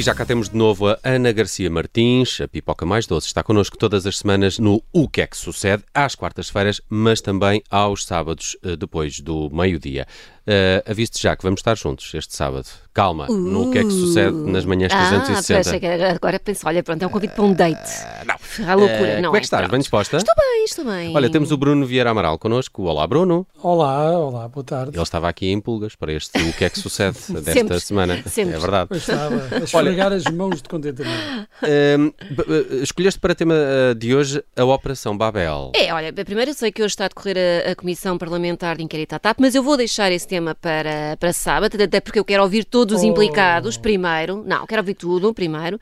E já cá temos de novo a Ana Garcia Martins, a pipoca mais doce. Está connosco todas as semanas no O que é que sucede, às quartas-feiras, mas também aos sábados, eh, depois do meio-dia. Uh, Aviste já que vamos estar juntos este sábado. Calma, uh, no que é que sucede nas manhãs 360. Ah, que agora penso, olha, pronto, é um convite para um date. Uh, não. A loucura, uh, não Como é que estás? Pronto. Bem disposta? Estou bem, estou bem. Olha, temos o Bruno Vieira Amaral connosco. Olá, Bruno. Olá, olá, boa tarde. Ele estava aqui em pulgas para este O que é que sucede desta Sempre. semana. Sempre. É verdade. Pois estava a esfregar as mãos de contentamento. Uh, escolheste para tema de hoje a Operação Babel. É, olha, primeiro eu sei que hoje está a decorrer a, a Comissão Parlamentar de Inquérito à TAP, mas eu vou deixar esse tema para, para sábado, até porque eu quero ouvir todos os Oh. implicados primeiro. Não, quero ouvir tudo primeiro.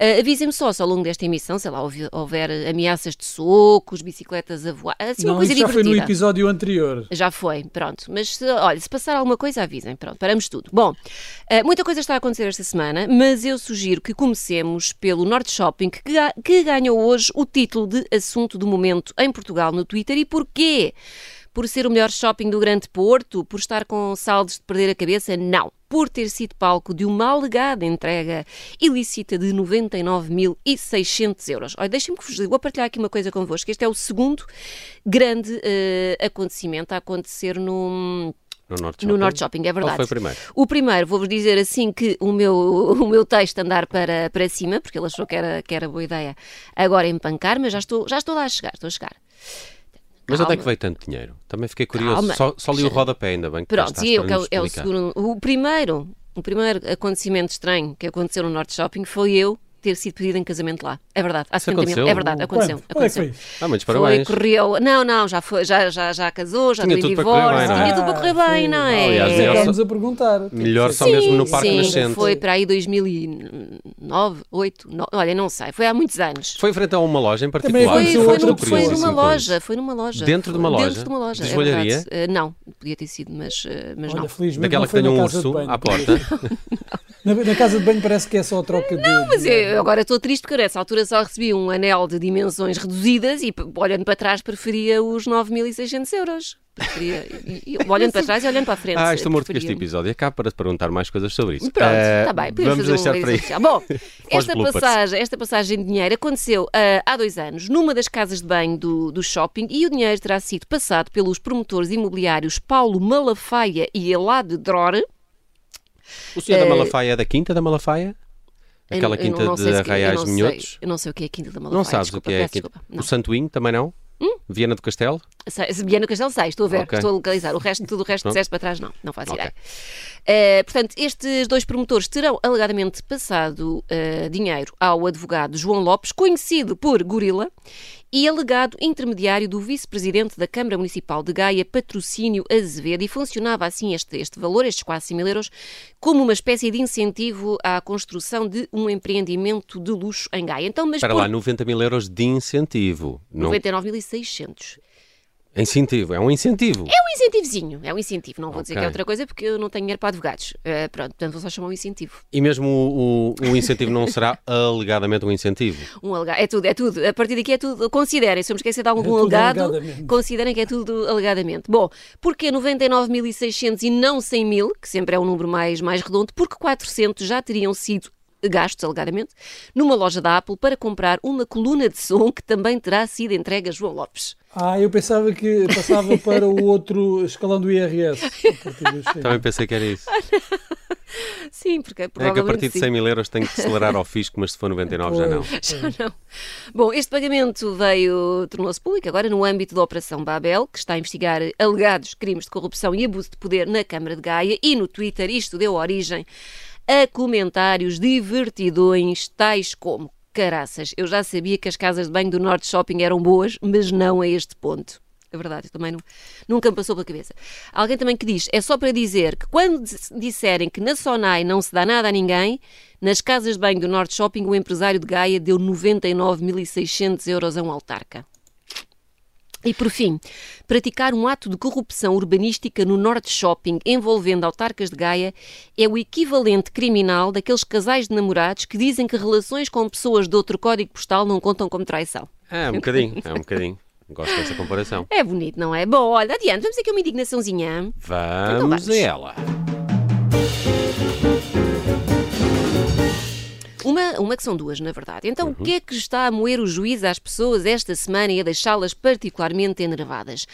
Uh, Avisem-me só se ao longo desta emissão, sei lá, houver, houver ameaças de socos, bicicletas a voar, assim, uma Não, coisa isso já foi divertida. no episódio anterior. Já foi, pronto. Mas olha, se passar alguma coisa, avisem. Pronto, paramos tudo. Bom, eh, muita coisa está a acontecer esta semana, mas eu sugiro que comecemos pelo Norte Shopping, que, que ganhou hoje o título de assunto do momento em Portugal no Twitter. E porquê? Por ser o melhor shopping do Grande Porto? Por estar com saldos de perder a cabeça? Não. Por ter sido palco de uma alegada entrega ilícita de 99.600 euros. Olha, deixem-me que vos diga, vou partilhar aqui uma coisa convosco. Este é o segundo grande eh, acontecimento a acontecer no, No Norte no Shopping. Norte Shopping, é Qual verdade. foi o primeiro? O primeiro, vou-vos dizer assim que o meu, o meu texto andar para, para cima, porque ele achou que era, que era boa ideia agora empancar, mas já estou, já estou lá a chegar, estou a chegar. Mas onde é Calma. que veio tanto dinheiro? Também fiquei curioso. Calma. Só, só li o rodapé ainda bem. que Pronto, e eu, é o- segundo. O primeiro, o primeiro acontecimento estranho que aconteceu no Norte Shopping foi eu ter sido pedida em casamento lá. É verdade, há Isso 70 mil. aconteceu? É verdade, aconteceu. Quando? Quando é que aconteceu. foi? Ah, muitos Foi, parabéns. correu. Não, não, já, foi, já, já, já casou, já Tinha deu divórcio, é? tinha tudo para correr bem, sim. não é? Aliás, Mas melhor Estamos a perguntar. Melhor só Sim, mesmo no Parque sim, Nascente. Foi para aí 2009, 8, olha, não sei, foi há muitos anos. Foi frente a uma loja em particular. Também Foi, aconteceu foi, outra no- foi numa loja, foi numa loja. Dentro de uma loja? Dentro de uma loja, De é joalharia? verdade. Eh, não, podia ter sido, mas, eh, mas Olha, não. Daquela que foi tem um urso à porta. Na, na casa de banho parece que é só a troca de. Não, Mas eu agora estou triste porque nessa altura só recebi um anel de dimensões reduzidas e olhando para trás preferia os 9.600 euros. Preferia, e- e- olhando para trás e olhando para a frente. Ah, estou morto que este episódio acaba para te perguntar mais coisas sobre isso. Pronto, Eh, está bem, podemos Vamos fazer deixar um para aí. social. Bom, esta passagem, esta passagem de dinheiro aconteceu ah, há dois anos numa das casas de banho do, do shopping e o dinheiro terá sido passado pelos promotores imobiliários Paulo Malafaia e Elade Dror. O senhor da Eh, Malafaia é da Quinta da Malafaia? Aquela Eu- eu quinta de Arraiais de Minhotos? Eu não sei o que é a Quinta da Malafaia. Não sabes desculpa, o que é a Quinta? O. Santoinho também não? Viena do Castelo? Sei- se Viana do Castelo sei, estou a ver, Ok. estou a localizar. O resto, tudo o resto que disseste para trás, não, não faço Ok. ideia. Eh, portanto, estes dois promotores terão alegadamente passado eh, dinheiro ao advogado João Lopes, conhecido por Gorila, e alegado intermediário do vice-presidente da Câmara Municipal de Gaia, Patrocínio Azevedo, e funcionava assim este, este valor, estes quase 100 mil euros, como uma espécie de incentivo à construção de um empreendimento de luxo em Gaia. Então, mas Espera por lá, 90 mil euros de incentivo. Não... 99.600. Incentivo, é um incentivo. É um incentivozinho, é um incentivo. Não vou dizer Ok. que é outra coisa porque eu não tenho dinheiro para advogados. Eh, pronto, portanto vou só chamar um incentivo. E mesmo o, o- o incentivo não será alegadamente um incentivo. Um alega... É tudo, é tudo. A partir daqui é tudo. Considerem, se eu me esquecer de algum É alegado, considerem que é tudo alegadamente. Bom, porquê 99.600 e não 100 mil, que sempre é um número mais, mais redondo? Porque 400 já teriam sido gastos, alegadamente, numa loja da Apple para comprar uma coluna de som que também terá sido entregue a João Lopes. Ah, eu pensava que passava para o outro escalão do IRS. Também pensei que era isso. Sim, porque É que a partir de sim. 100 mil euros tem que acelerar ao fisco, mas se for 99 já não. Já não. Bom, este pagamento veio, tornou-se público agora no âmbito da Operação Babel, que está a investigar alegados crimes de corrupção e abuso de poder na Câmara de Gaia e no Twitter isto deu origem a comentários divertidões tais como caraças, eu já sabia que as casas de banho do Norte Shopping eram boas, mas não a este ponto. É verdade, eu também não, nunca me passou pela cabeça. Alguém também que diz, é só para dizer que quando dis- disserem que na Sonai não se dá nada a ninguém, nas casas de banho do Norte Shopping o empresário de Gaia deu 99.600 euros a um autarca. E por fim, praticar um ato de corrupção urbanística no Norte Shopping envolvendo autarcas de Gaia é o equivalente criminal daqueles casais de namorados que dizem que relações com pessoas de outro código postal não contam como traição. É, um bocadinho, é um bocadinho. Gosto dessa comparação. É bonito, não é? Bom, olha, adiante, vamos aqui uma indignaçãozinha. Vamos, vamos. a ela. Uma, uma que são duas, na verdade. Então, o que é que está a moer o juiz às pessoas esta semana e a deixá-las particularmente enervadas?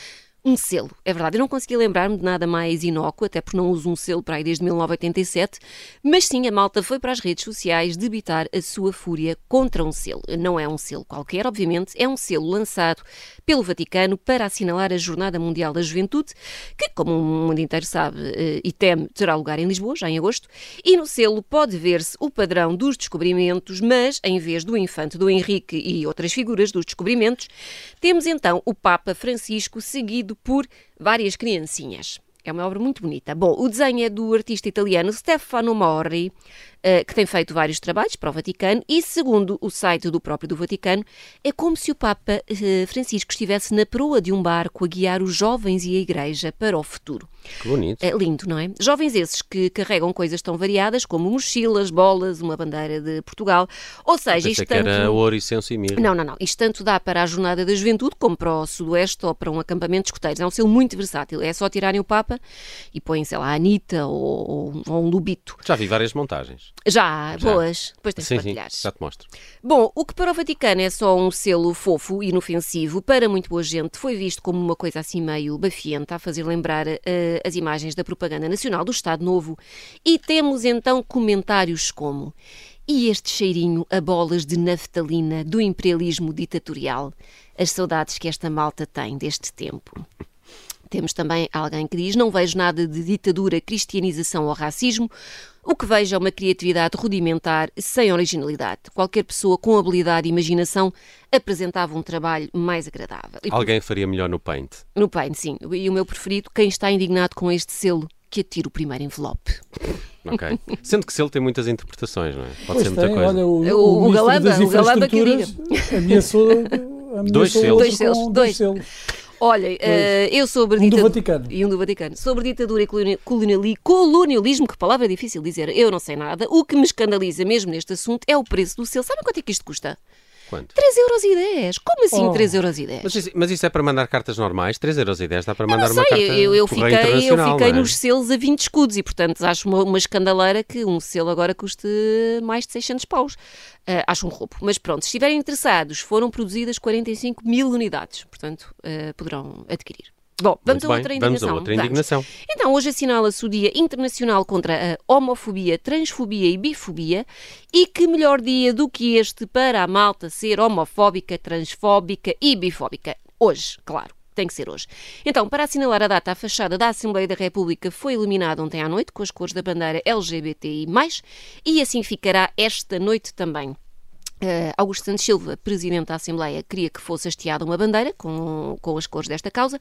Um selo. É verdade, eu não consegui lembrar-me de nada mais inócuo, até porque não uso um selo para aí desde 1987, mas sim a malta foi para as redes sociais debitar a sua fúria contra um selo. Não é um selo qualquer, obviamente, é um selo lançado pelo Vaticano para assinalar a Jornada Mundial da Juventude, que, como o mundo inteiro sabe eh, e teme, terá lugar em Lisboa, já em agosto, e no selo pode ver-se o padrão dos descobrimentos, mas em vez do infante do Henrique e outras figuras dos descobrimentos, temos então o Papa Francisco seguido por várias criancinhas. É uma obra muito bonita. Bom, o desenho é do artista italiano Stefano Mori, uh, que tem feito vários trabalhos para o Vaticano, e segundo o site do próprio do Vaticano, é como se o Papa uh, Francisco estivesse na proa de um barco a guiar os jovens e a Igreja para o futuro. Que bonito. É lindo, não é? Jovens esses que carregam coisas tão variadas como mochilas, bolas, uma bandeira de Portugal. Ou seja, isto tanto... era ouro, incenso e mirra. Não, não, não. Isto tanto dá para a Jornada da Juventude como para o Sudoeste ou para um acampamento de escoteiros. É um selo muito versátil. É só tirarem o Papa e põem, sei lá, a Anitta ou, ou, ou um Lubito. Já vi várias montagens. Já, Já. boas. Depois tens sim, de partilhar. Sim, já te mostro. Bom, o que para o Vaticano é só um selo fofo e inofensivo, para muito boa gente foi visto como uma coisa assim meio bafienta, a fazer lembrar uh, as imagens da propaganda nacional do Estado Novo. E temos então comentários como e este cheirinho a bolas de naftalina do imperialismo ditatorial? As saudades que esta malta tem deste tempo. Temos também alguém que diz: Não vejo nada de ditadura, cristianização ou racismo. O que vejo é uma criatividade rudimentar, sem originalidade. Qualquer pessoa com habilidade e imaginação apresentava um trabalho mais agradável. E Alguém por... faria melhor no Paint? No Paint, sim. E o meu preferido, quem está indignado com este selo, que atire o primeiro envelope. Ok. Sendo que selo tem muitas interpretações, não é? Pode pois ser muita tem, coisa. Olha, o, o, o Galamba, o que diga. Ameaçou, ameaçou dois selos. Dois selos. Dois selos. Olha, uh, eu sobre um ditadura. do Vaticano. E um do Vaticano. Sobre ditadura e colonialismo, que palavra é difícil dizer, eu não sei nada. O que me escandaliza mesmo neste assunto é o preço do selo. Sabem quanto é que isto custa? Quanto? 3,10€. Como assim oh. 3,10€? Mas, isso, mas isso é para mandar cartas normais? 3,10€ dá para mandar eu uma carta eu, eu fiquei, eu fiquei é? nos selos a 20 escudos e, portanto, acho uma, uma escandaleira que um selo agora custe mais de 600 paus. Uh, acho um roubo. Mas pronto, se estiverem interessados, foram produzidas 45 mil unidades. Portanto, uh, poderão adquirir. Bom, vamos a outra indignação. Vamos a outra indignação. Vamos. Então, hoje assinala-se o Dia Internacional contra a Homofobia, Transfobia e Bifobia. E que melhor dia do que este para a malta ser homofóbica, transfóbica e bifóbica? Hoje, claro tem que ser hoje. Então, para assinalar a data, a fachada da Assembleia da República foi iluminada ontem à noite com as cores da bandeira LGBTI+, e assim ficará esta noite também. Uh, Augusto Santos Silva, presidente da Assembleia, queria que fosse hasteada uma bandeira com, com as cores desta causa,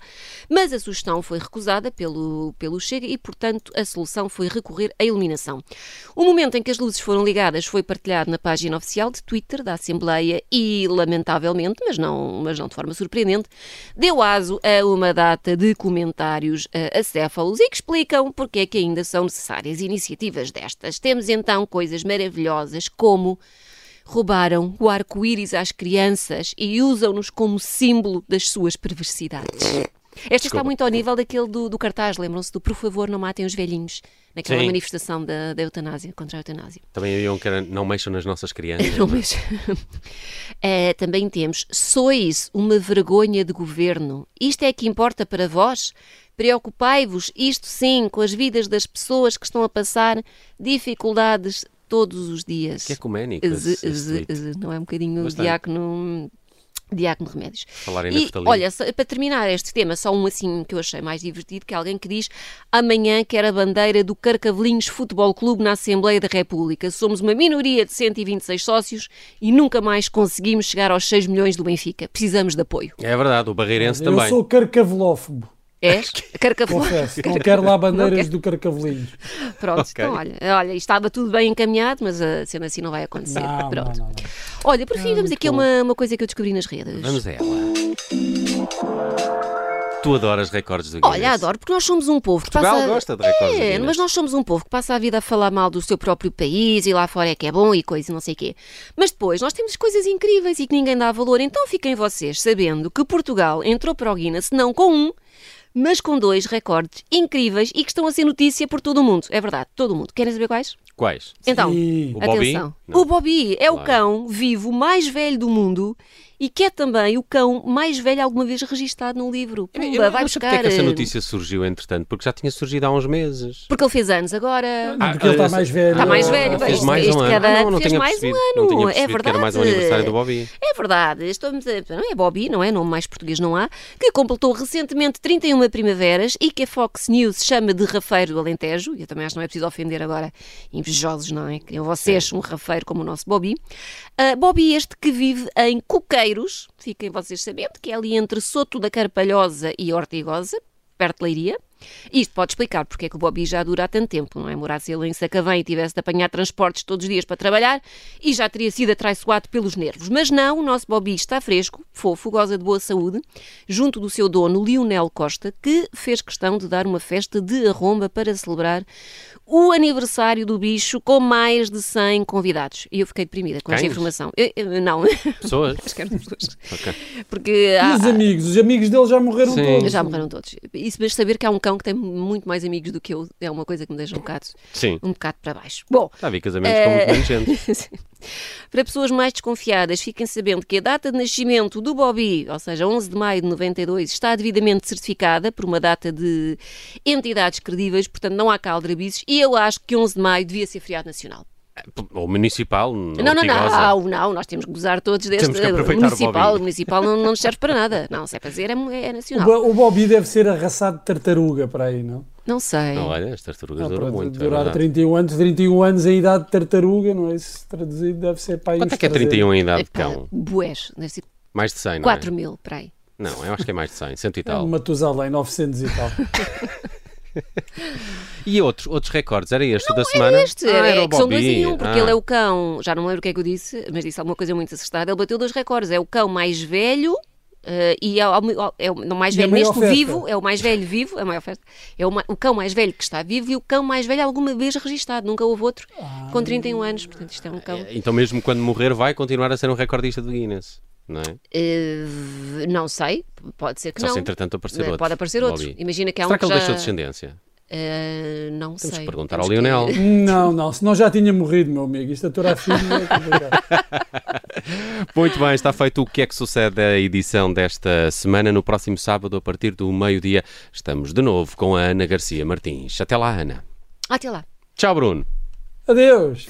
mas a sugestão foi recusada pelo, pelo Chega e, portanto, a solução foi recorrer à iluminação. O momento em que as luzes foram ligadas foi partilhado na página oficial de Twitter da Assembleia e, lamentavelmente, mas não, mas não de forma surpreendente, deu aso a uma data de comentários uh, acéfalos e que explicam porque é que ainda são necessárias iniciativas destas. Temos então coisas maravilhosas como roubaram o arco-íris às crianças e usam-nos como símbolo das suas perversidades. Esta Desculpa. está muito ao nível daquele do, do cartaz, lembram-se do Por favor, não matem os velhinhos, naquela Sim. manifestação da, da eutanásia, contra a eutanásia. Também haviam que era, não mexam nas nossas crianças. não mexam. é, também temos, sois uma vergonha de governo. Isto é que importa para vós? Preocupai-vos, isto sim, com as vidas das pessoas que estão a passar dificuldades todos os dias. Que é ecuménico. Não é um bocadinho Bastante. diácono. Diácono Remédios. Falarem e, olha, para terminar este tema, só um assim que eu achei mais divertido, que é alguém que diz amanhã quer a bandeira do Carcavelinhos Futebol Clube na Assembleia da República. Somos uma minoria de 126 sócios e nunca mais conseguimos chegar aos 6 milhões do Benfica. Precisamos de apoio. É verdade, o Barreirense eu também. Eu sou carcavelófobo. És? Carcavelinho. Confesso, não quero lá bandeiras do Carcavelinho. Pronto, okay. então olha, olha, estava tudo bem encaminhado, mas a cena assim não vai acontecer. Não, Pronto. Não, não, olha, por fim, vamos aqui a uma, uma coisa que eu descobri nas redes. Vamos a ela. Tu adoras recordes do Guinness. Olha, adoro, porque nós somos um povo que Portugal passa... gosta de recordes é, do Guinness. mas nós somos um povo que passa a vida a falar mal do seu próprio país e lá fora é que é bom e coisa e não sei o quê. Mas depois nós temos coisas incríveis e que ninguém dá valor. Então fiquem vocês sabendo que Portugal entrou para o Guinness não com um, mas com dois recordes incríveis e que estão a ser notícia por todo o mundo. É verdade, todo o mundo. Querem saber quais? Quais? Então, Sim. O Bobby? atenção. Não. O Bobby é o Claro. cão vivo mais velho do mundo e que é também o cão mais velho alguma vez registado num livro. Pumba, Eu- eu vai não sei buscar. porque é que essa eh, notícia surgiu, entretanto, porque já tinha surgido há uns meses. Porque ele fez anos agora. Não, porque ele está mais velho. Está mais Ah, velho, bem, fez isto- mais um ano. cada Ah, não, ano não fez mais um ano. É que era mais um aniversário do Bobby. É verdade. Estamos a... Não é Bobby, não é? Nome mais português não há. Que completou recentemente 31 primaveras e que a Fox News chama de rafeiro do Alentejo. E eu também acho que não é preciso ofender agora invejosos, não é? Queriam vocês um rafeiro como o nosso Bobby. Ah, Bobby este que vive em Coqueiros, fiquem vocês sabendo, que é ali entre Soto da Carpalhosa e Ortigosa, perto de Leiria. Isto pode explicar porque é que o Bobby já dura há tanto tempo, não é? Morasse ele em Sacavém e tivesse de apanhar transportes todos os dias para trabalhar e já teria sido atraiçoado pelos nervos. Mas não, o nosso Bobby está fresco, fofo, goza de boa saúde, junto do seu dono Lionel Costa, que fez questão de dar uma festa de arromba para celebrar o aniversário do bicho com mais de 100 convidados. E eu fiquei deprimida com esta informação. Eu- eu- não, Pessoas? acho que eram pessoas. Ok. Porque E os amigos? Os amigos dele já morreram Sim. todos. já morreram todos. Isso, mas saber que há um cão que tem muito mais amigos do que eu é uma coisa que me deixa um bocado, Sim. um bocado para baixo. Bom, Já vi casamentos com muito menos gente. para pessoas mais desconfiadas, fiquem sabendo que a data de nascimento do Bobby, ou seja, 11 de maio de 92, está devidamente certificada por uma data de entidades credíveis, portanto não há cá aldrabices, e eu acho que 11 de maio devia ser feriado nacional. Ou municipal, não, Não, não, não, não, nós temos que gozar todos deste Temos que aproveitar o municipal. O municipal não, não nos serve para nada. Não, se é para dizer, é, é O, nacional. Bo- o Bobby deve ser arraçado de tartaruga para aí, não? Não sei. Não, olha, as tartarugas Ah, duram muito. é durar verdade. 31 anos, 31 anos a idade de tartaruga, não é? Isso traduzido deve ser para aí Quanto é que é 300. 31 em idade de cão? Bués, deve ser Mais de 100, não 4 é? mil, para aí. Não, eu acho que é mais de 100, 100 e É tal. Matusalém, 900 e tal. E outros, outros recordes? Era este o da semana? Este, Ah, é, era o que são dois em um, porque Ah. ele é o cão, já não me lembro o que é que eu disse, mas disse alguma coisa muito acertada. Ele bateu dois recordes. É o cão mais velho eh, e é, o- é o não mais velho neste vivo, é o mais velho vivo, a maior festa. É o, o cão mais velho que está vivo e o cão mais velho alguma vez registado. Nunca houve outro com 31 anos. Portanto, isto é um cão. Então mesmo quando morrer vai continuar a ser um recordista do Guinness, não é? Eh, não sei, pode ser que Só não. se entretanto aparecer outro. Pode aparecer outro. Imagina que há Será um que ele já... deixou descendência? Eh, não Temos sei. que perguntar Temos ao Lionel. que- não, não, senão já tinha morrido, meu amigo. Isto aturar filho é. Muito bem, está feito o que é que sucede a edição desta semana. No próximo sábado, a partir do meio-dia, estamos de novo com a Ana Garcia Martins. Até lá, Ana. Até lá. Tchau, Bruno. Adeus.